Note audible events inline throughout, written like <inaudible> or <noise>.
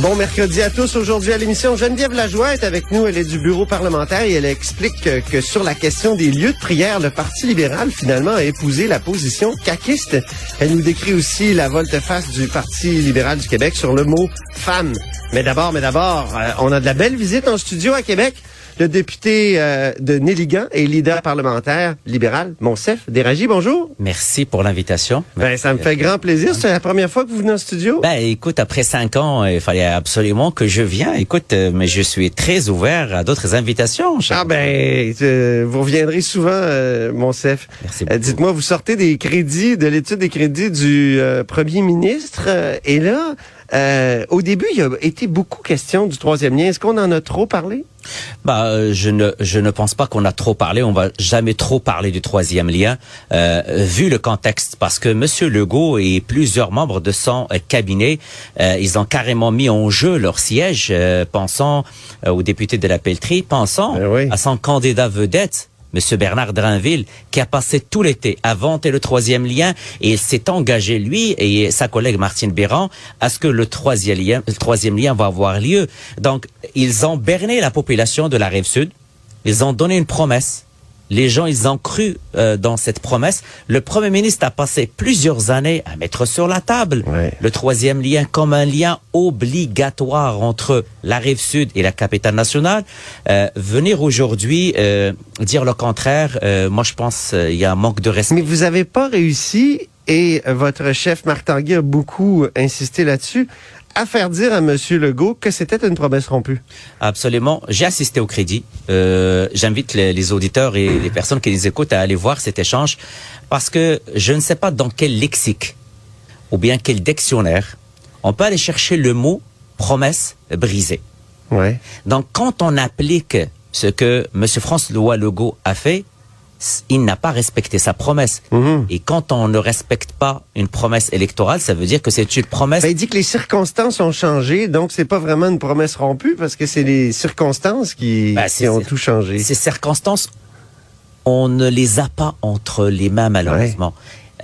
Bon mercredi à tous. Aujourd'hui à l'émission, Geneviève Lajoie est avec nous. Elle est du bureau parlementaire et elle explique que, que sur la question des lieux de prière, le Parti libéral finalement a épousé la position caquiste. Elle nous décrit aussi la volte-face du Parti libéral du Québec sur le mot femme. Mais d'abord, mais d'abord, euh, on a de la belle visite en studio à Québec. Le député euh, de Néligan et leader parlementaire libéral, Monsef Déragi, bonjour. Merci pour l'invitation. Ben, ça me fait grand plaisir. C'est la première fois que vous venez en studio? Ben, écoute, après cinq ans, il fallait absolument que je vienne. Écoute, euh, mais je suis très ouvert à d'autres invitations. Ah ben, euh, vous reviendrez souvent, euh, Monsef. Merci Euh, Dites-moi, vous sortez des crédits, de l'étude des crédits du euh, premier ministre, euh, et là, euh, au début, il y a été beaucoup question du troisième lien. Est-ce qu'on en a trop parlé? Bah, euh, je ne, je ne pense pas qu'on a trop parlé. On va jamais trop parler du troisième lien, euh, vu le contexte, parce que Monsieur Legault et plusieurs membres de son cabinet, euh, ils ont carrément mis en jeu leur siège, euh, pensant euh, aux députés de la Pelletrie, pensant Ben oui. à son candidat vedette. Monsieur Bernard Drinville, qui a passé tout l'été à vanter le troisième lien, et il s'est engagé, lui et sa collègue Martine Béran, à ce que le troisième lien, le troisième lien va avoir lieu. Donc, ils ont berné la population de la rive sud. Ils ont donné une promesse. Les gens, ils ont cru euh, dans cette promesse. Le Premier ministre a passé plusieurs années à mettre sur la table Ouais. le troisième lien comme un lien obligatoire entre la rive sud et la capitale nationale. Euh, venir aujourd'hui euh, dire le contraire, euh, moi je pense euh, il y a un manque de respect. Mais vous avez pas réussi, et votre chef Marc Tanguay a beaucoup insisté là-dessus, à faire dire à M. Legault que c'était une promesse rompue. Absolument. J'ai assisté au crédit. Euh, J'invite les, les auditeurs et les personnes qui les écoutent à aller voir cet échange parce que je ne sais pas dans quel lexique ou bien quel dictionnaire on peut aller chercher le mot promesse brisée. Ouais. Donc, quand on applique ce que M. François Legault a fait, il n'a pas respecté sa promesse. Mhm. Et quand on ne respecte pas une promesse électorale, ça veut dire que c'est une promesse Ben, il dit que les circonstances ont changé, donc c'est pas vraiment une promesse rompue parce que c'est les circonstances qui, Ben, qui ont tout changé. Ces circonstances, on ne les a pas entre les mains malheureusement.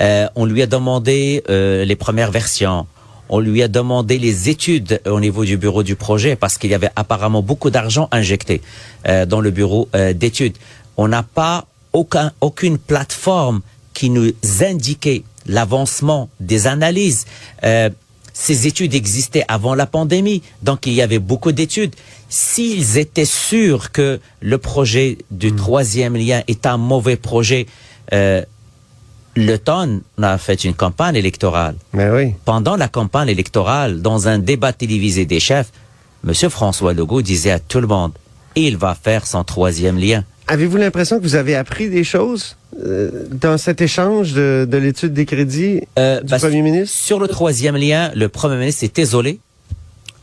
Euh, on lui a demandé euh, les premières versions. On lui a demandé les études au niveau du bureau du projet parce qu'il y avait apparemment beaucoup d'argent injecté euh, dans le bureau d'études. On n'a pas aucun, aucune plateforme qui nous indiquait l'avancement des analyses. Euh, ces études existaient avant la pandémie, donc il y avait beaucoup d'études. S'ils étaient sûrs que le projet du troisième lien est un mauvais projet, euh, le TON a fait une campagne électorale. Mais oui. Pendant la campagne électorale, dans un débat télévisé des chefs, M. François Legault disait à tout le monde, il va faire son troisième lien. Avez-vous l'impression que vous avez appris des choses euh, dans cet échange de, de l'étude des crédits Euh, du bah, premier ministre? Sur le troisième lien, le Premier ministre est isolé.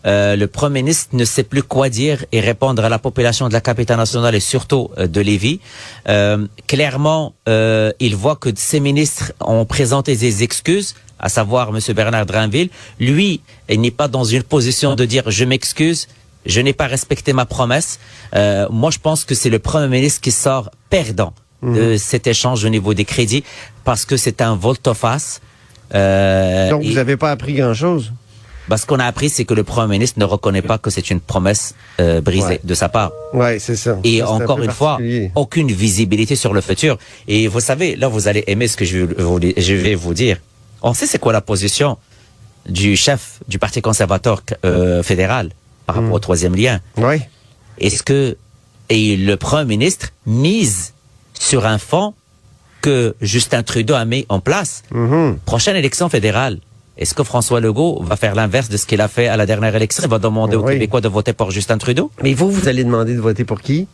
Euh, le Premier ministre ne sait plus quoi dire et répondre à la population de la capitale nationale et surtout euh, de Lévis. Euh, clairement, euh, il voit que ses ministres ont présenté des excuses, à savoir M. Bernard Drinville. Lui, il n'est pas dans une position de dire je m'excuse, je n'ai pas respecté ma promesse. Euh, moi, je pense que c'est le Premier ministre qui sort perdant de cet échange au niveau des crédits parce que c'est un volte-face. Euh, Donc, vous n'avez pas appris grand-chose? Bah, ce qu'on a appris, c'est que le Premier ministre ne reconnaît pas que c'est une promesse euh, brisée Ouais. de sa part. Ouais, c'est ça. Et Ça, c'est un encore une fois, aucune visibilité sur le futur. Et vous savez, là, vous allez aimer ce que je vais vous, je vais vous dire. On sait c'est quoi la position du chef du Parti conservateur euh, fédéral par rapport au troisième lien. Ouais. Est-ce que et le Premier ministre mise sur un fonds que Justin Trudeau a mis en place? Mhm. Prochaine élection fédérale. Est-ce que François Legault va faire l'inverse de ce qu'il a fait à la dernière élection? Il va demander aux Oui. Québécois de voter pour Justin Trudeau? Mais vous, vous allez demander de voter pour qui?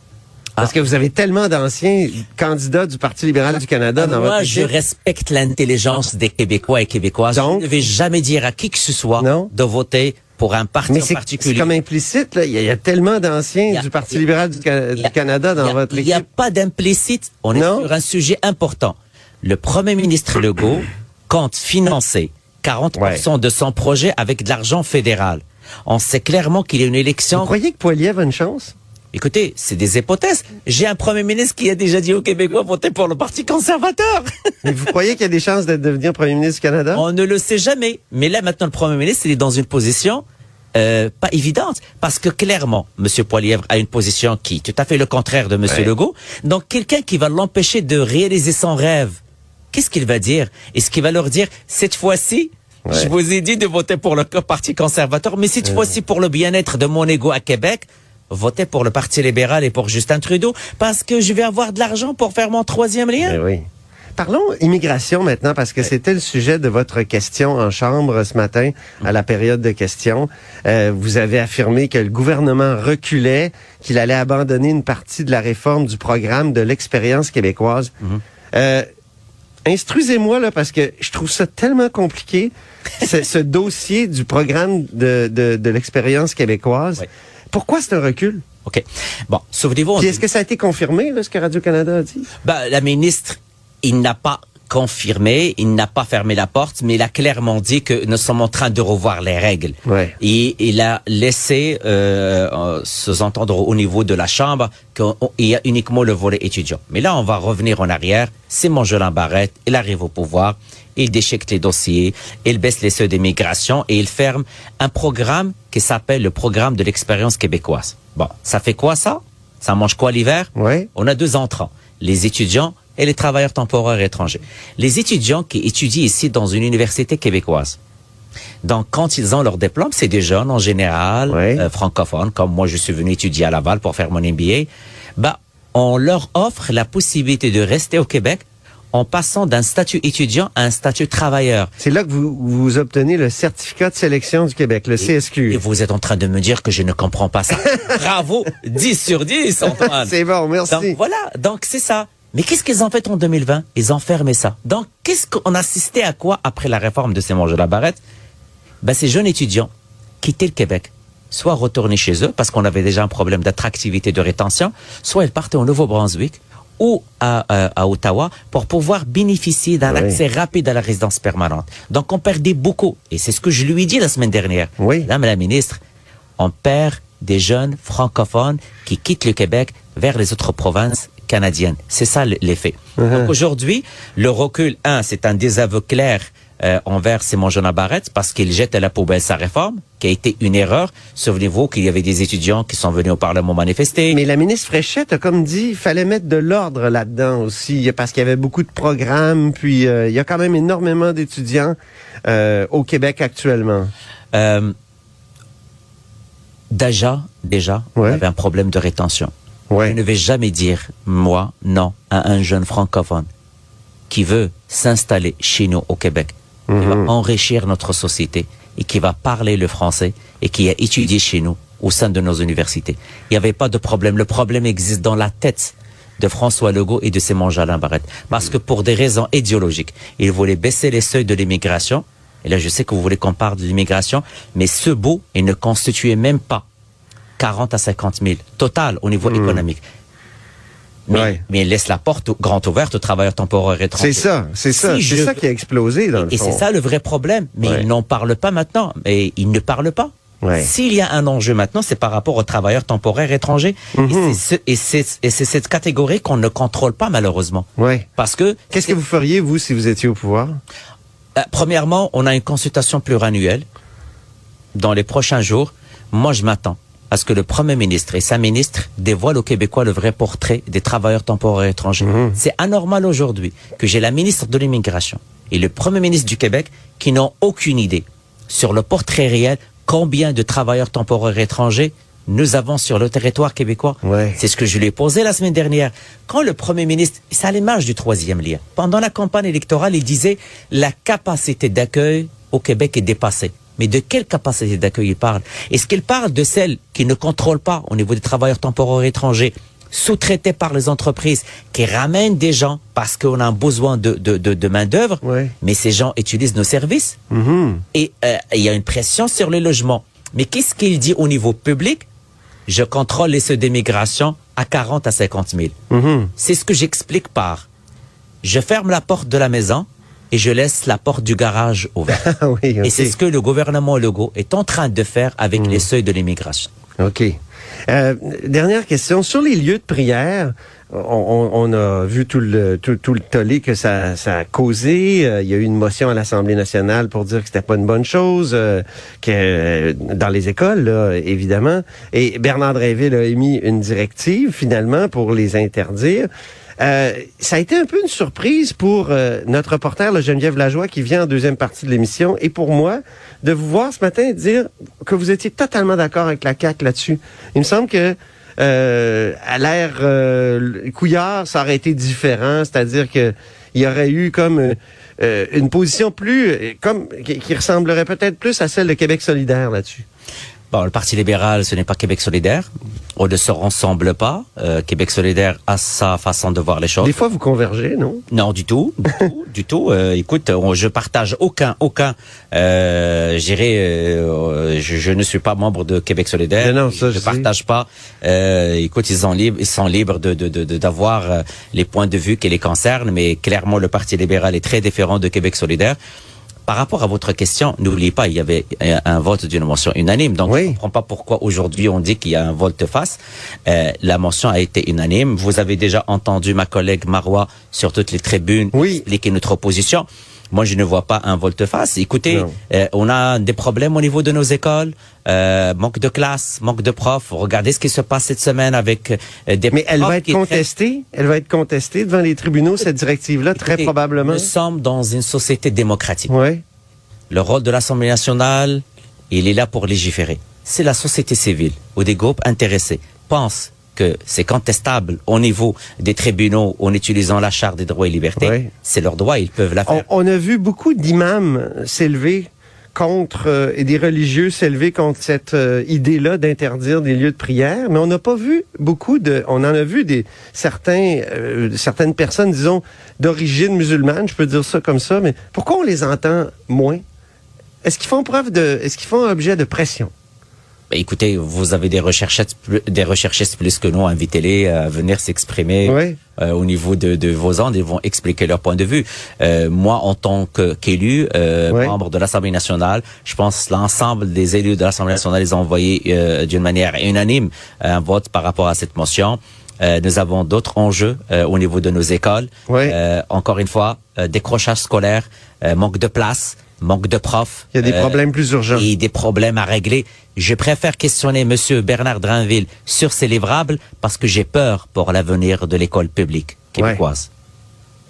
Parce Ah. que vous avez tellement d'anciens candidats du Parti libéral du Canada dans Moi, votre je respecte l'intelligence des Québécois et Québécoises. Donc? je ne vais jamais dire à qui que ce soit Non? de voter pour un parti Mais en c'est c'est particulier. comme implicite, là. Il y, a, il y a tellement d'anciens du Parti libéral du, a- Canada dans a- votre Il n'y a équipe. pas d'implicite. On est sur un sujet important. Le Premier ministre Legault compte financer 40% de son projet avec de l'argent fédéral. On sait clairement qu'il y a une Vous élection. croyez que Poiliev a une chance? Écoutez, c'est des hypothèses. J'ai un Premier ministre qui a déjà dit aux Québécois votez pour le Parti conservateur. <laughs> Mais vous croyez qu'il y a des chances de devenir premier ministre du Canada? On ne le sait jamais. Mais là, maintenant, le Premier ministre, il est dans une position euh, pas évidente. Parce que clairement, M. Poilièvre a une position qui est tout à fait le contraire de M. Ouais. Legault. Donc, quelqu'un qui va l'empêcher de réaliser son rêve, qu'est-ce qu'il va dire? Est-ce qu'il va leur dire, cette fois-ci, Ouais. je vous ai dit de voter pour le Parti conservateur, mais cette fois-ci, pour le bien-être de mon ego à Québec, votez pour le Parti libéral et pour Justin Trudeau, parce que je vais avoir de l'argent pour faire mon troisième lien. Oui. Parlons immigration maintenant, parce que c'était le sujet de votre question en chambre ce matin, à la période de questions. Euh, vous avez affirmé que le gouvernement reculait, qu'il allait abandonner une partie de la réforme du programme de l'expérience québécoise. Euh, instruisez-moi, là, parce que je trouve ça tellement compliqué, ce, ce <laughs> dossier du programme de, de, de l'expérience québécoise. Oui. Pourquoi c'est un recul? OK. Bon, souvenez-vous... est-ce que ça a été confirmé, là, ce que Radio-Canada a dit? Ben, la ministre, il n'a pas confirmé, il n'a pas fermé la porte, mais il a clairement dit que nous sommes en train de revoir les règles. Ouais. Et il a laissé euh, euh, sous-entendre au niveau de la Chambre qu'il y a uniquement le volet étudiant. Mais là, on va revenir en arrière. Simon Jolin Barrette, il arrive au pouvoir, il déchique les dossiers, il baisse les seuils d'immigration et il ferme un programme qui s'appelle le programme de l'expérience québécoise. Bon, ça fait quoi ça? Ça mange quoi l'hiver? Ouais. on a deux entrants, les étudiants et les travailleurs temporaires étrangers. Les étudiants qui étudient ici dans une université québécoise. Donc, quand ils ont leur diplôme, c'est des jeunes en général, euh, francophones, comme moi je suis venu étudier à Laval pour faire mon MBA. Bah, on leur offre la possibilité de rester au Québec en passant d'un statut étudiant à un statut travailleur. C'est là que vous, vous obtenez le certificat de sélection du Québec, le CSQ. Et vous êtes en train de me dire que je ne comprends pas ça. <laughs> Bravo, 10 sur 10, Antoine. C'est bon, merci. Donc voilà, donc c'est ça. Mais qu'est-ce qu'ils ont fait en 2020 Ils ont fermé ça. Donc qu'est-ce qu'on assistait à quoi après la réforme de Simon de la Barrette? Ben, Ces jeunes étudiants quittaient le Québec, soit retournaient chez eux parce qu'on avait déjà un problème d'attractivité de rétention, soit ils partaient au Nouveau-Brunswick ou à, à- à Ottawa pour pouvoir bénéficier d'un Oui. accès rapide à la résidence permanente. Donc on perdait beaucoup. Et c'est ce que je lui ai dit la semaine dernière. Oui. Madame la ministre, on perd des jeunes francophones qui quittent le Québec vers les autres provinces canadiennes. C'est ça l'effet. Donc aujourd'hui, le recul, un, c'est un désaveu clair euh, envers Simon Jean Barrette parce qu'il jette à la poubelle sa réforme, qui a été une erreur. Souvenez-vous qu'il y avait des étudiants qui sont venus au Parlement manifester. Mais la ministre Fréchette a comme dit, il fallait mettre de l'ordre là-dedans aussi, parce qu'il y avait beaucoup de programmes, puis euh, il y a quand même énormément d'étudiants euh, au Québec actuellement. Euh, déjà, déjà, on Ouais. avait un problème de rétention. Ouais. Je ne vais jamais dire, moi, non, à un jeune francophone qui veut s'installer chez nous au Québec, qui va Mhm. enrichir notre société et qui va parler le français et qui a étudié chez nous au sein de nos universités. Il n'y avait pas de problème. Le problème existe dans la tête de François Legault et de Simon Jalin Barrette. Parce que pour des raisons idéologiques, ils voulaient baisser les seuils de l'immigration. Et là, je sais que vous voulez qu'on parle de l'immigration, mais ce bout, il ne constituait même pas 40 à 50 000 total au niveau économique. Mais, Ouais. mais il laisse la porte grande ouverte aux travailleurs temporaires étrangers. C'est ça, c'est ça, Si c'est ça qui a explosé dans le Et fond. c'est ça le vrai problème. Mais Ouais. ils n'en parlent pas maintenant. Mais ils ne parlent pas. Ouais. S'il y a un enjeu maintenant, c'est par rapport aux travailleurs temporaires étrangers. Mhm. Et c'est ce- Et c'est et c'est cette catégorie qu'on ne contrôle pas malheureusement. Ouais. Parce que, Qu'est-ce que vous feriez, vous, si vous étiez au pouvoir? euh, premièrement, on a une consultation pluriannuelle dans les prochains jours, moi je m'attends à ce que le Premier ministre et sa ministre dévoilent aux Québécois le vrai portrait des travailleurs temporaires étrangers. C'est anormal aujourd'hui que j'ai la ministre de l'immigration et le Premier ministre du Québec qui n'ont aucune idée sur le portrait réel combien de travailleurs temporaires étrangers nous avons sur le territoire québécois. Ouais. C'est ce que je lui ai posé la semaine dernière. Quand le Premier ministre, c'est à l'image du troisième lien, pendant la campagne électorale, il disait la capacité d'accueil au Québec est dépassée. Mais de quelle capacité d'accueil il parle? Est-ce qu'il parle de celle qui ne contrôle pas au niveau des travailleurs temporaires étrangers sous-traités par les entreprises qui ramènent des gens parce qu'on a un besoin de, de, de, de main-d'œuvre, Ouais. mais ces gens utilisent nos services Mhm. et euh, il y a une pression sur les logements. Mais qu'est-ce qu'il dit au niveau public? Je contrôle les ceux d'immigration à 40 à 50 000. Mhm. C'est ce que j'explique par je ferme la porte de la maison et je laisse la porte du garage ouverte. <laughs> Ah oui, ok. Et c'est ce que le gouvernement Legault est en train de faire avec les seuils de l'immigration. OK. Euh, dernière question. Sur les lieux de prière, on, on- on a vu tout le, tout, tout le tollé que ça, ça a causé. Euh, il y a eu une motion à l'Assemblée nationale pour dire que c'était pas une bonne chose, euh, que euh, dans les écoles, là, évidemment. Et Bernard Drinville a émis une directive, finalement, pour les interdire. Euh, ça a été un peu une surprise pour euh, notre reporter, le Geneviève Lajoie, qui vient en deuxième partie de l'émission, et pour moi, de vous voir ce matin dire que vous étiez totalement d'accord avec la CAQ là-dessus. Il me semble que euh, à l'ère euh, Couillard, ça aurait été différent, c'est-à-dire que il y aurait eu comme euh, une position plus, euh, comme qui ressemblerait peut-être plus à celle de Québec solidaire là-dessus. Bon, le Parti libéral, ce n'est pas Québec solidaire. On ne se ressemble pas. Euh, Québec solidaire a sa façon de voir les choses. Des fois, vous convergez, non? Non, du tout, du <laughs> tout, du tout. Euh, écoute, on- je partage aucun, aucun. Euh, euh, je, je ne suis pas membre de Québec solidaire. Mais non, ça, je sais. partage pas. Euh, écoute, ils sont libres, ils sont libres de de- de- de- d'avoir euh, les points de vue qui les concernent, mais clairement, le Parti libéral est très différent de Québec solidaire. Par rapport à votre question, n'oubliez pas, il y avait un, un vote d'une motion unanime. Donc, Oui. je ne comprends pas pourquoi aujourd'hui on dit qu'il y a un volte-face. Euh, la motion a été unanime. Vous avez déjà entendu ma collègue Marois sur toutes les tribunes Oui. expliquer notre opposition. Moi, je ne vois pas un volte-face. Écoutez, euh, on a des problèmes au niveau de nos écoles, euh, manque de classes, manque de profs. Regardez ce qui se passe cette semaine avec euh, des Mais elle va être contestée. Elle va être contestée devant les tribunaux cette directive-là, très Écoutez, probablement. Nous sommes dans une société démocratique. Ouais. Le rôle de l'Assemblée nationale, il est là pour légiférer. Si la société civile ou des groupes intéressés pensent que c'est contestable au niveau des tribunaux en utilisant la Charte des droits et libertés, c'est leur droit, ils peuvent la On, faire. on a vu beaucoup d'imams s'élever contre euh, et des religieux s'élever contre cette euh, idée-là d'interdire des lieux de prière, mais on n'a pas vu beaucoup de, on en a vu des certains, euh, certaines personnes, disons d'origine musulmane, je peux dire ça comme ça, mais pourquoi on les entend moins? Est-ce qu'ils font preuve de, est-ce qu'ils font objet de pression? Écoutez, vous avez des recherchistes, plus- des recherchistes plus que nous, invitez-les à venir s'exprimer Ouais. euh, au niveau de, de vos ondes, ils vont expliquer leur point de vue. Euh, moi, en tant qu'élu, euh, membre de l'Assemblée nationale, je pense l'ensemble des élus de l'Assemblée nationale, ils ont envoyé euh, d'une manière unanime un vote par rapport à cette motion. Euh, nous avons d'autres enjeux euh, au niveau de nos écoles. Ouais. Euh, encore une fois, euh, décrochage scolaire, euh, manque de place, manque de profs. Il y a des euh, problèmes plus urgents. et des problèmes à régler. Je préfère questionner Monsieur Bernard Drinville sur ces livrables parce que j'ai peur pour l'avenir de l'école publique québécoise.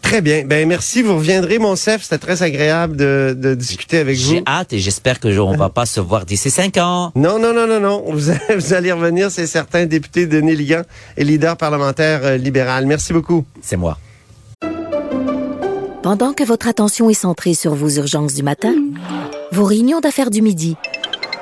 Très bien. Ben merci. Vous reviendrez, mon chef. C'était très agréable de, de discuter avec vous. J'ai hâte et j'espère que je- on va pas se voir d'ici cinq ans. Non, non, non, non, non. Vous, allez- <laughs> vous allez revenir, c'est certain, député Denis Ligan et leader parlementaire euh, libéral. Merci beaucoup. C'est moi. Pendant que votre attention est centrée sur vos urgences du matin, vos réunions d'affaires du midi,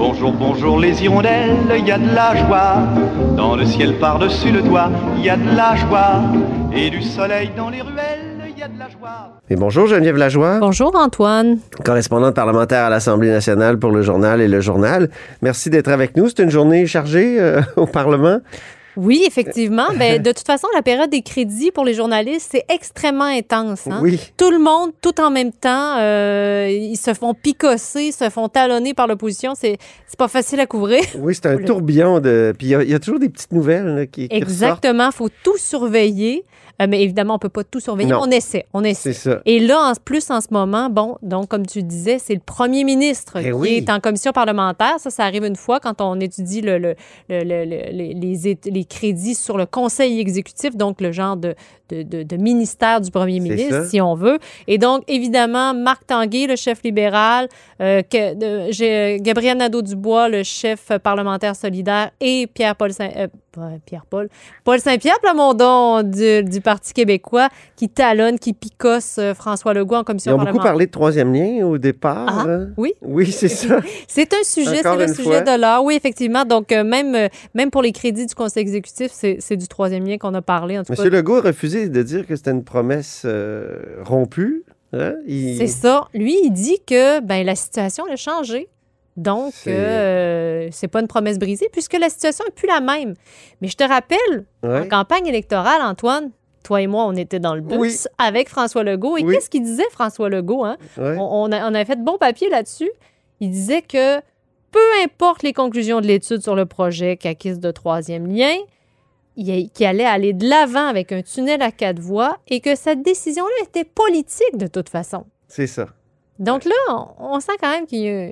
Bonjour, bonjour les hirondelles, il y a de la joie. Dans le ciel par-dessus le toit, il y a de la joie. Et du soleil dans les ruelles, il y a de la joie. Et bonjour Geneviève Lajoie, Bonjour Antoine. correspondante parlementaire à l'Assemblée nationale pour le journal et le journal. Merci d'être avec nous. C'est une journée chargée euh, <laughs> au Parlement. Oui, effectivement. Ben, de toute façon, la période des crédits pour les journalistes, c'est extrêmement intense. hein. Oui. Tout le monde, tout en même temps, euh, ils se font picosser, se font talonner par l'opposition. C'est c'est pas facile à couvrir. Oui, c'est un tourbillon de. Puis il y a- il y, a toujours des petites nouvelles là, qui, qui. Exactement. Il faut tout surveiller. Euh, mais évidemment, on peut pas tout surveiller. Non. On essaie. On essaie. C'est ça. Et là, en plus, en ce moment, bon, donc, comme tu disais, c'est le premier ministre Eh qui oui. est en commission parlementaire. Ça, ça arrive une fois quand on étudie le, le- le- le- le- les, les crédits sur le conseil exécutif, donc le genre de, de, de- de ministère du premier ministre, ça. si on veut. Et donc, évidemment, Marc Tanguay, le chef libéral, euh, que- j'ai- Gabriel Nadeau-Dubois, le chef parlementaire solidaire, et Pierre-Paul Saint... euh, pas Pierre-Paul. Paul Saint-Pierre Plamondon du, du Parti québécois qui talonne, qui picosse euh, François Legault en Ils commission ont beaucoup parlé de troisième lien au départ. Ah, là. oui. Oui, c'est ça. <laughs> C'est un sujet, c'est le sujet fois. de l'heure. Oui, effectivement. Donc, euh, même, euh, même pour les crédits du Conseil exécutif, c'est du troisième lien qu'on a parlé. En tout Monsieur cas, Legault a refusé de dire que c'était une promesse euh, rompue. hein? Il- c'est ça. Lui, il dit que ben, la situation a changé. Donc, C'est- euh, pas une promesse brisée puisque la situation n'est plus la même. Mais je te rappelle, Ouais. en campagne électorale, Antoine, toi et moi, on était dans le bus Oui. avec François Legault. Et Oui. qu'est-ce qu'il disait, François Legault? Hein? Ouais. On, on a, on a fait de bon papier là-dessus. Il disait que peu importe les conclusions de l'étude sur le projet CAQUIS de troisième lien, il- qu'il allait aller de l'avant avec un tunnel à quatre voies et que cette décision-là était politique de toute façon. C'est ça. Donc là, on, on sent quand même qu'il a,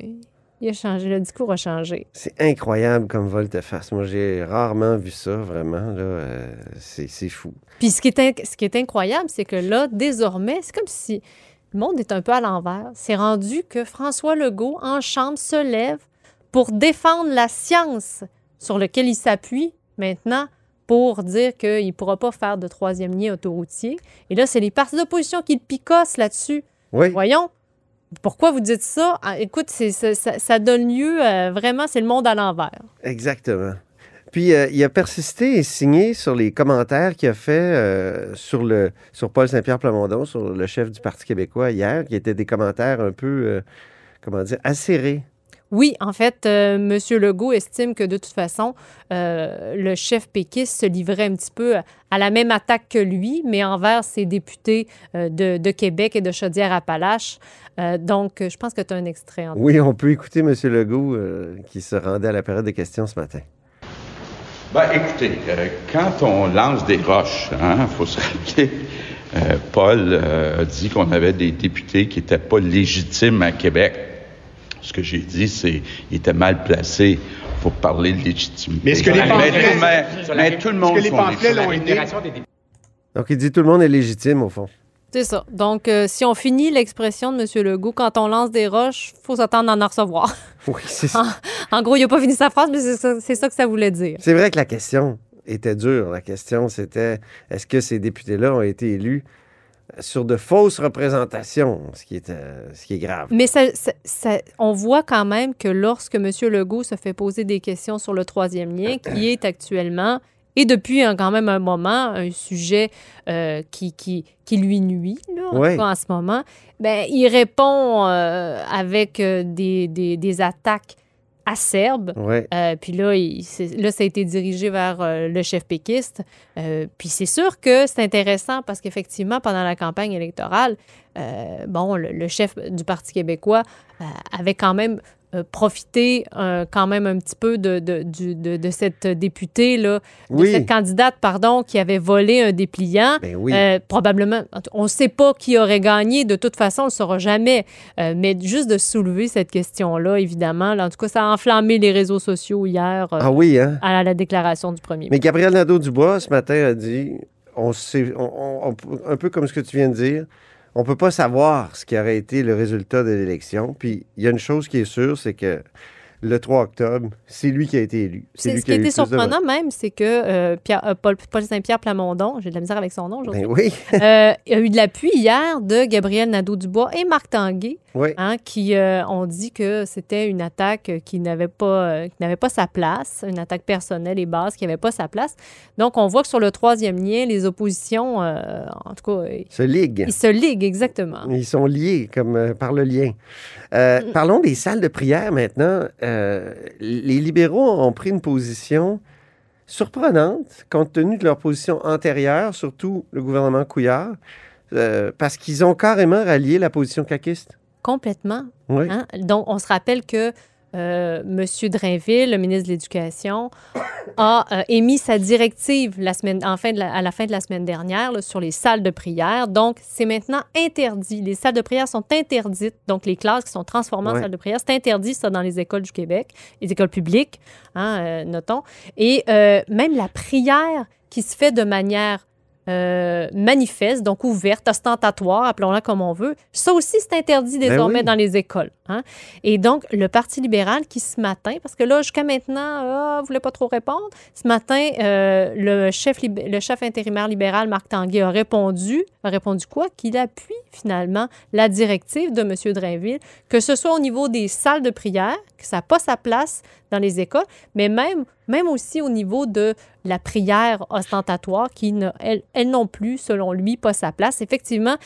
il a changé, le discours a changé. C'est incroyable comme volte-face. Moi, j'ai rarement vu ça, vraiment. Là, euh, c'est c'est fou. Puis ce qui est, ce qui est incroyable, c'est que là, désormais, c'est comme si le monde est un peu à l'envers. C'est rendu que François Legault, en chambre, se lève pour défendre la science sur laquelle il s'appuie maintenant pour dire qu'il ne pourra pas faire de troisième lien autoroutier. Et là, c'est les partis d'opposition qui le picossent là-dessus. Oui. Voyons. Pourquoi vous dites ça? Ah, écoute, ça, ça- donne lieu, euh, vraiment, c'est le monde à l'envers. Exactement. Puis, euh, il a persisté et signé sur les commentaires qu'il a fait euh, sur, le, sur Paul Saint-Pierre Plamondon, sur le chef du Parti québécois hier, qui étaient des commentaires un peu, comment dire, acérés. Oui, en fait, euh, M. Legault estime que de toute façon, euh, le chef péquiste se livrait un petit peu à la même attaque que lui, mais envers ses députés euh, de, de Québec et de Chaudière-Appalaches. Euh, donc, je pense que tu as un extrait. en Oui, on peut écouter M. Legault euh, qui se rendait à la période de questions ce matin. Ben, écoutez, euh, quand on lance des roches, il faut se rappeler, euh, Paul euh, a dit qu'on avait des députés qui n'étaient pas légitimes à Québec. Ce que j'ai dit, c'est qu'ils étaient mal placés pour parler de légitimité. Mais est-ce que les pamphlets- l'ont été? Donc, il dit tout le monde est légitime, au fond. C'est ça. Donc, euh, si on finit l'expression de M. Legault, quand on lance des roches, il faut s'attendre à en recevoir. <laughs> Oui, c'est ça. en gros, il n'a pas fini sa phrase, mais c'est ça, c'est ça que ça voulait dire. C'est vrai que la question était dure. La question, c'était est-ce que ces députés-là ont été élus sur de fausses représentations, ce qui est, euh, ce qui est grave. Mais ça, ça- ça- on voit quand même que lorsque M. Legault se fait poser des questions sur le troisième lien, <clears throat> qui est actuellement, et depuis un- quand même un moment, un sujet euh, qui, qui, qui lui nuit, là, en, Ouais. tout cas en ce moment, ben, il répond euh, avec des, des- des attaques acerbes. Ouais. Euh, puis là, il- c'est- là, ça a été dirigé vers euh, le chef péquiste. Euh, puis c'est sûr que c'est intéressant parce qu'effectivement, pendant la campagne électorale, bon, le, le chef du Parti québécois avait quand même euh, profité euh, quand même un petit peu de, de, du- de- de cette députée, là, de cette candidate, pardon, qui avait volé un dépliant. Ben oui. Euh, probablement, on ne sait pas qui aurait gagné. De toute façon, on ne le saura jamais. Mais juste de soulever cette question-là, évidemment, là, en tout cas, ça a enflammé les réseaux sociaux hier Ah oui, hein? à la déclaration du premier Mais Gabriel Nadeau-Dubois, ce matin, a dit on sait, on- on- on- un peu comme ce que tu viens de dire, on peut pas savoir ce qui aurait été le résultat de l'élection. Puis il y a une chose qui est sûre, c'est que le 3 octobre, c'est lui qui a été élu. C'est Ce qui a été de surprenant même, c'est que euh, Pierre- euh, Paul, Paul Saint-Pierre Plamondon, j'ai de la misère avec son nom aujourd'hui, Ben oui. <laughs> euh, a eu de l'appui hier de Gabriel Nadeau-Dubois et Marc Tanguay, Oui. hein, qui ont dit que c'était une attaque qui n'avait pas, qui n'avait pas sa place, une attaque personnelle et basse qui n'avait pas sa place. Donc, on voit que sur le troisième lien, les oppositions, en tout cas, Se ligue. ils se liguent exactement. Ils sont liés comme par le lien. Mm. Parlons des salles de prière maintenant. Euh, les libéraux ont pris une position surprenante compte tenu de leur position antérieure, surtout le gouvernement Couillard, euh, parce qu'ils ont carrément rallié la position caquiste. Complètement. Oui. Hein? Donc, on se rappelle que euh, M. Drainville, le ministre de l'Éducation, <coughs> a euh, émis sa directive la semaine, en fin de la- à la fin de la semaine dernière là, sur les salles de prière. Donc, c'est maintenant interdit. Les salles de prière sont interdites. Donc, les classes qui sont transformées en salles de prière, c'est interdit, ça, dans les écoles du Québec, les écoles publiques, hein, euh, notons. Et euh, même la prière qui se fait de manière euh, manifeste, donc ouverte, ostentatoire, appelons-la comme on veut. Ça aussi, c'est interdit Ben désormais oui. dans les écoles. hein. Et donc, le Parti libéral qui, ce matin, parce que là, jusqu'à maintenant, ah, voulait pas trop répondre, ce matin, euh, le, chef le chef intérimaire libéral, Marc Tanguay, a répondu, a répondu quoi? Qu'il appuie finalement la directive de M. Drainville, que ce soit au niveau des salles de prière, que ça n'a pas sa place dans les écoles, mais même, même aussi au niveau de la prière ostentatoire, qui, elle, elle non plus, selon lui, pas sa place. Effectivement,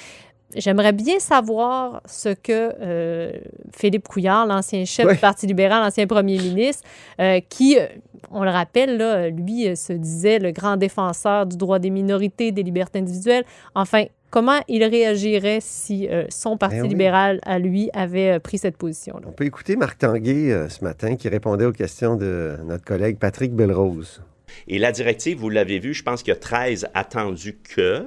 J'aimerais bien savoir ce que euh, Philippe Couillard, l'ancien chef Oui. du Parti libéral, l'ancien premier ministre, euh, qui, euh, on le rappelle, là, lui se disait le grand défenseur du droit des minorités, des libertés individuelles. Enfin, comment il réagirait si euh, son Parti Ben oui. libéral, à lui, avait euh, pris cette position-là? On peut écouter Marc Tanguay euh, ce matin qui répondait aux questions de notre collègue Patrick Belrose. Et la directive, vous l'avez vu, je pense qu'il y a 13 attendus que,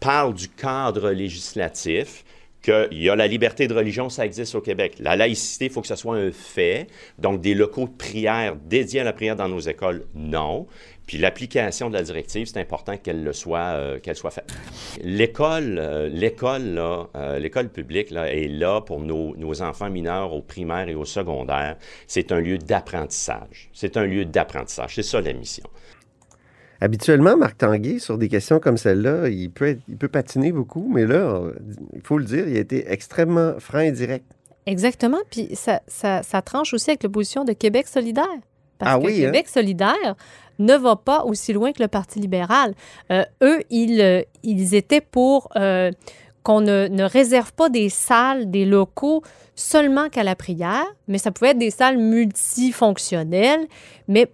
parle du cadre législatif, qu'il y a la liberté de religion, ça existe au Québec. La laïcité, il faut que ce soit un fait. Donc, des locaux de prière dédiés à la prière dans nos écoles, non. Puis l'application de la directive, c'est important qu'elle le soit, euh, qu'elle soit faite. L'école, euh, l'école, euh, l'école publique est là pour nos, nos enfants mineurs au primaire et au secondaire. C'est un lieu d'apprentissage. C'est un lieu d'apprentissage. C'est ça la mission. Habituellement, Marc Tanguay, sur des questions comme celle-là, il peut, être- il peut patiner beaucoup, mais là, il faut le dire, il a été extrêmement franc et direct. Exactement. Puis ça, ça, ça tranche aussi avec l'opposition de Québec solidaire. Parce Ah que oui, hein? Québec solidaire ne va pas aussi loin que le Parti libéral. Euh, eux, ils, euh, ils étaient pour euh, qu'on ne, ne réserve pas des salles, des locaux seulement qu'à la prière, mais ça pouvait être des salles multifonctionnelles, mais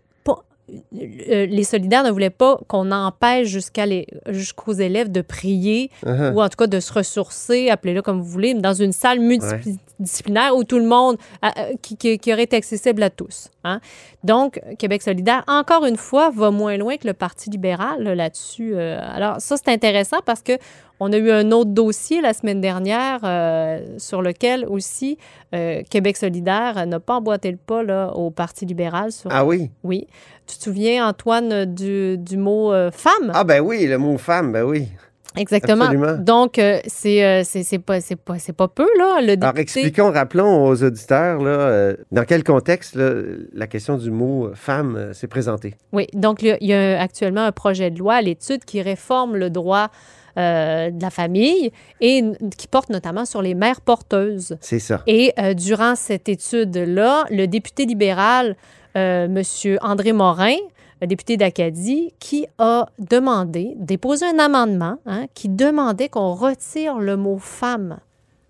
les solidaires ne voulaient pas qu'on empêche jusqu'à les- jusqu'aux élèves de prier Uh-huh. ou en tout cas de se ressourcer, appelez-le comme vous voulez, dans une salle multidisciplinaire où tout le monde, euh, euh, qui, qui- qui aurait été accessible à tous. hein. Donc, Québec solidaire, encore une fois, va moins loin que le Parti libéral là, là-dessus. Euh, alors, ça, c'est intéressant parce que on a eu un autre dossier la semaine dernière euh, sur lequel aussi euh, Québec solidaire n'a pas emboîté le pas là, au Parti libéral. Sur... Ah oui? Oui. Tu te souviens, Antoine, du, du mot euh, femme? Ah ben oui, le mot femme, ben oui. Exactement. Absolument. Donc, euh, c'est euh, c'est c'est pas, c'est pas, c'est pas peu, là, le Alors, député. expliquons, rappelons aux auditeurs, là, euh, dans quel contexte là, la question du mot femme s'est présentée. Oui, donc il y a- il y a actuellement un projet de loi à l'étude qui réforme le droit euh, de la famille et qui porte notamment sur les mères porteuses. C'est ça. Et euh, durant cette étude-là, le député libéral, euh, M. André Morin, député d'Acadie, qui a demandé, déposé un amendement hein, qui demandait qu'on retire le mot femme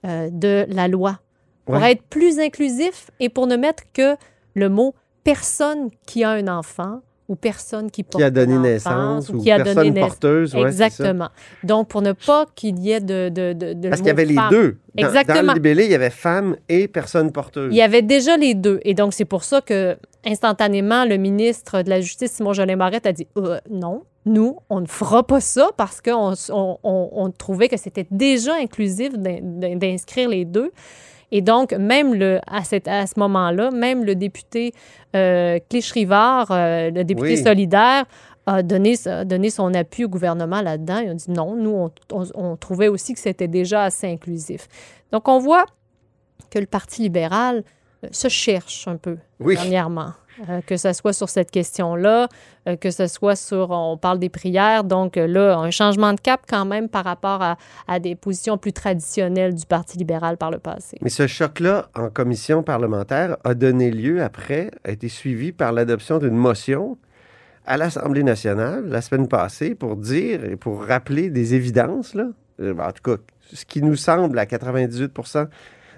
de la loi pour Ouais. être plus inclusif et pour ne mettre que le mot personne qui a un enfant ou personne qui porte a donné naissance ou qui a personne donné porteuse, ouais. Exactement. Donc, pour ne pas qu'il y ait de, de, de, de Parce qu'il y avait les femme. deux. Dans, Exactement. Dans le libellé, il y avait femme et personne porteuse. Il y avait déjà les deux. Et donc, c'est pour ça que, instantanément, le ministre de la Justice, Simon Jolin Barrette, a dit Euh, non, nous, on ne fera pas ça parce qu'on on, on- on trouvait que c'était déjà inclusif d'in- d'in- d'inscrire les deux. Et donc, même le, à, cette- à ce moment-là, même le député euh, Clich-Rivard, euh, le député Oui. solidaire, a donné, a donné son appui au gouvernement là-dedans. Il a dit non, nous, on, on- on trouvait aussi que c'était déjà assez inclusif. Donc, on voit que le Parti libéral euh, se cherche un peu Oui. dernièrement. Euh, que ce soit sur cette question-là, euh, que ce soit sur, on parle des prières, donc euh, là, un changement de cap quand même par rapport à, des positions plus traditionnelles du Parti libéral par le passé. Mais ce choc-là, en commission parlementaire, a donné lieu après, a été suivi par l'adoption d'une motion à l'Assemblée nationale la semaine passée pour dire et pour rappeler des évidences, là. En tout cas, ce qui nous semble à 98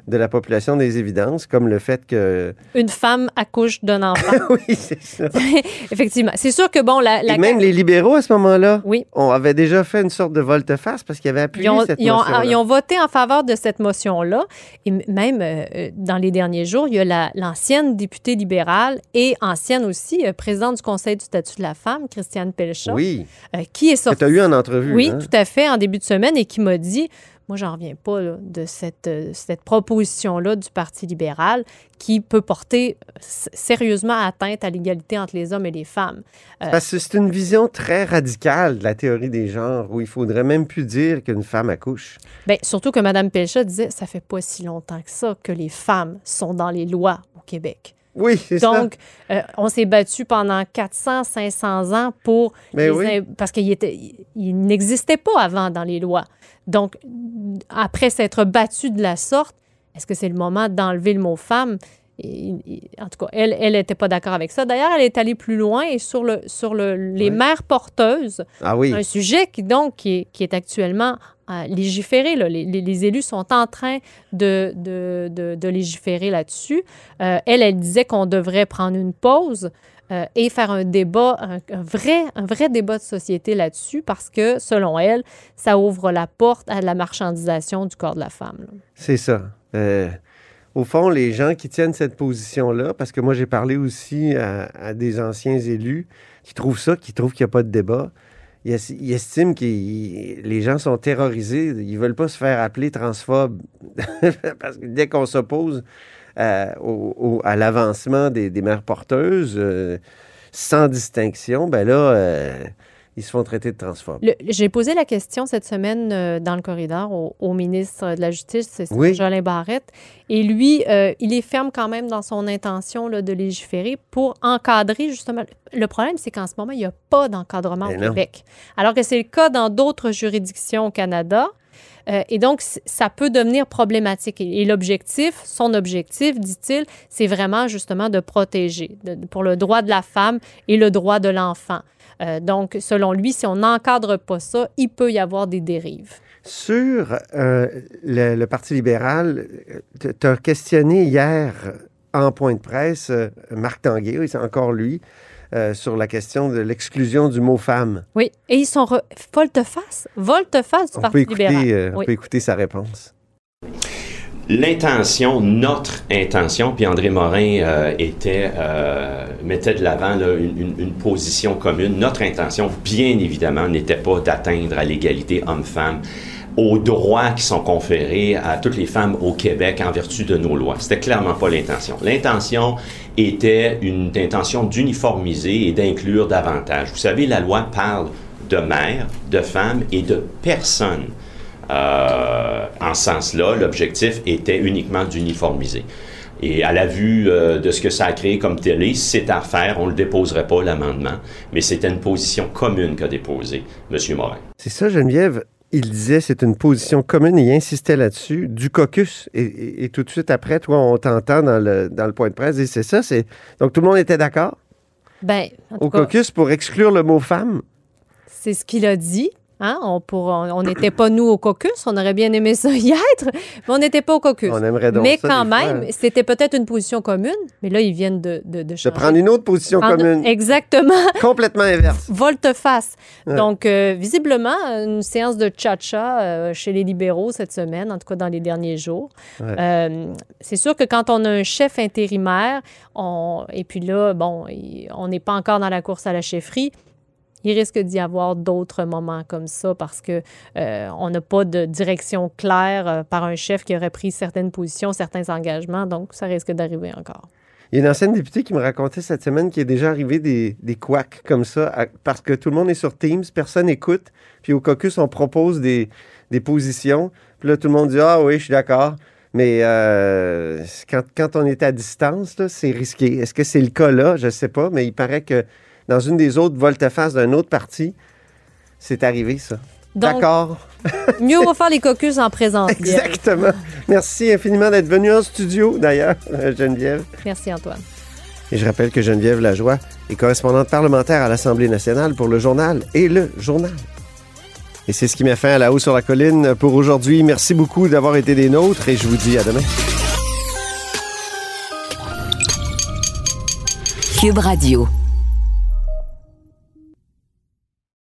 de la population des évidences, comme le fait que... Une femme accouche d'un <laughs> enfant. oui, c'est ça. <laughs> Effectivement. C'est sûr que, bon, la... la Et même les libéraux, à ce moment-là, Oui. on avait déjà fait une sorte de volte-face parce qu'ils avaient appuyé Ils ont, cette ils ont- motion ils ont voté en faveur de cette motion-là. Et même euh, euh, dans les derniers jours, il y a la- l'ancienne députée libérale et ancienne aussi euh, présidente du Conseil du statut de la femme, Christiane Pelchat, Oui. euh, qui est Que sortie. tu as eu en entrevue. Oui, hein? tout à fait, en début de semaine, et qui m'a dit Moi, j'en reviens pas là, de cette, euh, cette proposition-là du Parti libéral qui peut porter sérieusement atteinte à l'égalité entre les hommes et les femmes. Euh, Parce que c'est une vision très radicale de la théorie des genres où il faudrait même plus dire qu'une femme accouche. ben, surtout que Mme Pelchat disait Ça fait pas si longtemps que ça que les femmes sont dans les lois au Québec. Oui, c'est ça. Donc, euh, on s'est battu pendant 400, 500 ans pour... Mais les oui. im- Parce qu'il il n'existait pas avant dans les lois. Donc, après s'être battu de la sorte, est-ce que c'est le moment d'enlever le mot femme? Et- et- en tout cas, elle, elle n'était pas d'accord avec ça. D'ailleurs, elle est allée plus loin et sur, le, sur le, les mères porteuses, Ah oui. un sujet qui, donc, qui est, qui est actuellement euh, légiféré. là. Les, les- les élus sont en train de, de, de- de légiférer là-dessus. Euh, elle, elle disait qu'on devrait prendre une pause euh, et faire un débat, un, un vrai, un vrai débat de société là-dessus parce que, selon elle, ça ouvre la porte à la marchandisation du corps de la femme. C'est ça. Au fond, les gens qui tiennent cette position-là, parce que moi, j'ai parlé aussi à, des anciens élus qui trouvent ça, qui trouvent qu'il n'y a pas de débat. Ils, es- ils estiment que les gens sont terrorisés. Ils ne veulent pas se faire appeler transphobes. <laughs> parce que dès qu'on s'oppose euh, à l'avancement des, des mères porteuses, euh, sans distinction, ben là, euh, ils se font traiter de transphobes. J'ai posé la question cette semaine euh, dans le corridor au, au ministre de la Justice, c'est Oui. Jolin Barrette, et lui, euh, il est ferme quand même dans son intention là, de légiférer pour encadrer justement. Le problème, c'est qu'en ce moment, il n'y a pas d'encadrement au. Québec, alors que c'est le cas dans d'autres juridictions au Canada. Euh, et donc, ça peut devenir problématique. Et, l'objectif, son objectif, dit-il, c'est vraiment justement de protéger pour le droit de la femme et le droit de l'enfant. Euh, donc, selon lui, si on n'encadre pas ça, il peut y avoir des dérives. Sur euh, le, Parti libéral, tu as questionné hier en point de presse Marc Tanguay, c'est encore lui, euh, sur la question de l'exclusion du mot femme. Oui, et ils sont re- volte-face, volte-face du On peut, Parti écouter, libéral. euh, on peut écouter sa réponse. L'intention, notre intention, puis André Morin euh, était, euh, mettait de l'avant là, une, une- une position commune. Notre intention, bien évidemment, n'était pas d'atteindre à l'égalité homme-femme aux droits qui sont conférés à toutes les femmes au Québec en vertu de nos lois. C'était clairement pas l'intention. L'intention était une intention d'uniformiser et d'inclure davantage. Vous savez, la loi parle de mères, de femmes et de personnes. Euh, en ce sens-là, l'objectif était uniquement d'uniformiser. Et à la vue euh, de ce que ça a créé comme télé, c'est à faire. On ne le déposerait pas, l'amendement, mais c'était une position commune qu'a déposée M. Morin. C'est ça, Geneviève. Il disait c'est une position commune et il insistait là-dessus du caucus. Et, et- et tout de suite après, toi, on t'entend dans le, dans le point de presse et c'est ça. c'est Donc tout le monde était d'accord? Ben, au cas, caucus pour exclure le mot femme? c'est ce qu'il a dit. Hein? On pour- on on n'était pas, nous, au caucus. On aurait bien aimé ça y être, mais on n'était pas au caucus. On aimerait donc mais ça, quand même, c'était peut-être une position commune, mais là, ils viennent de, de, de prendre une autre position Prendre- commune. Exactement. <laughs> Complètement inverse. volte-face. Ouais. Donc, euh, visiblement, une séance de cha-cha euh, chez les libéraux cette semaine, en tout cas dans les derniers jours. Ouais. Euh, c'est sûr que quand on a un chef intérimaire, on, et puis là, bon, on n'est pas encore dans la course à la chefferie, il risque d'y avoir d'autres moments comme ça parce que euh, on n'a pas de direction claire euh, par un chef qui aurait pris certaines positions, certains engagements, donc ça risque d'arriver encore. Il y a une ancienne députée qui me racontait cette semaine qu'il est déjà arrivé des, des couacs comme ça, parce que tout le monde est sur Teams, personne n'écoute, puis au caucus, on propose des, positions, puis là, tout le monde dit « Ah oui, je suis d'accord », Mais euh, quand, quand on est à distance, c'est risqué. Est-ce que c'est le cas là? Je ne sais pas, mais il paraît que dans une des autres volte-face d'un autre parti, c'est arrivé, ça. D'accord. <laughs> Mieux vaut faire les caucus en présence. Exactement. Merci infiniment d'être venu en studio, d'ailleurs, <laughs> Geneviève. Merci, Antoine. Et je rappelle que Geneviève Lajoie est correspondante parlementaire à l'Assemblée nationale pour le journal et le journal. Et c'est ce qui met fin à la haut sur la colline pour aujourd'hui. Merci beaucoup d'avoir été des nôtres et je vous dis à demain. Cube Radio.